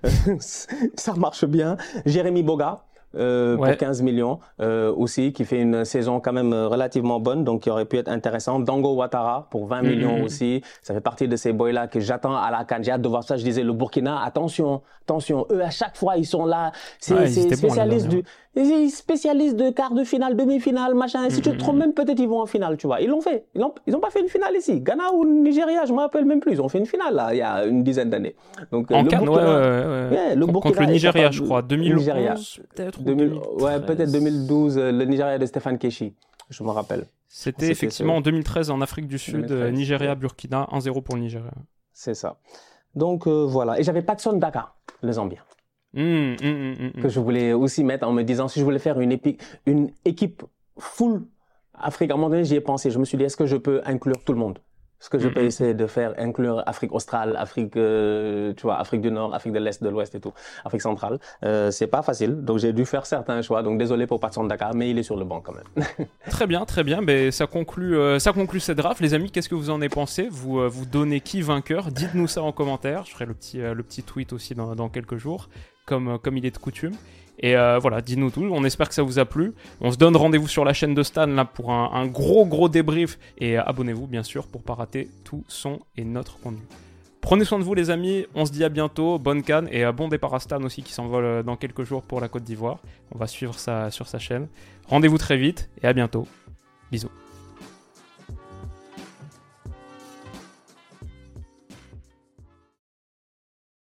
ça marche bien. Jérémy Boga, euh, pour 15 millions euh, aussi, qui fait une saison quand même euh, relativement bonne, donc qui aurait pu être intéressant. Dango Ouattara pour 20 mm-hmm. millions aussi. Ça fait partie de ces boys-là que j'attends à la hâte de voir ça. Je disais, le Burkina, attention, attention. Eux, à chaque fois, ils sont là. C'est spécialiste du spécialistes de quart de finale, demi-finale, machin. Et si tu te trompes, même peut-être ils vont en finale, tu vois. Ils l'ont fait. Ils n'ont ils ont pas fait une finale ici. Ghana ou Nigeria, je me rappelle même plus. Ils ont fait une finale là, il y a une dizaine d'années. Donc en le Burkina, ouais, ouais, le Burkina contre le Nigeria, je crois, 2011 peut-être. Ouais, peut-être 2012, le Nigeria de Stéphane Keshi, je me rappelle. C'était effectivement en 2013 en Afrique du Sud, Nigeria, Burkina, 1-0 pour le Nigeria. C'est ça. Donc euh, voilà. Et j'avais pas de Dakar, le Zambien. Mmh, mmh, mmh, que je voulais aussi mettre en me disant si je voulais faire une, une équipe full Afrique. À un moment donné, j'y ai pensé. Je me suis dit, est-ce que je peux inclure tout le monde? Ce que je peux essayer de faire, inclure Afrique australe, Afrique, euh, tu vois, Afrique du Nord, Afrique de l'Est, de l'Ouest et tout, Afrique centrale, euh, c'est pas facile. Donc j'ai dû faire certains choix. Donc désolé pour Patson de Dakar, mais il est sur le banc quand même. Très bien, très bien. Ben, ça, conclut, euh, ça conclut cette draft. Les amis, qu'est-ce que vous en avez pensé? Vous, euh, vous donnez qui vainqueur? Dites-nous ça en commentaire. Je ferai le petit, le petit tweet aussi dans, dans quelques jours, comme, euh, comme il est de coutume. Et euh, voilà, dites-nous tout. On espère que ça vous a plu. On se donne rendez-vous sur la chaîne de Stan là pour un, gros gros débrief. Et euh, abonnez-vous bien sûr pour pas rater tout son et notre contenu. Prenez soin de vous les amis, on se dit à bientôt, bonne canne et bon départ à Stan aussi qui s'envole dans quelques jours pour la Côte d'Ivoire. On va suivre ça sur sa chaîne. Rendez-vous très vite et à bientôt. Bisous.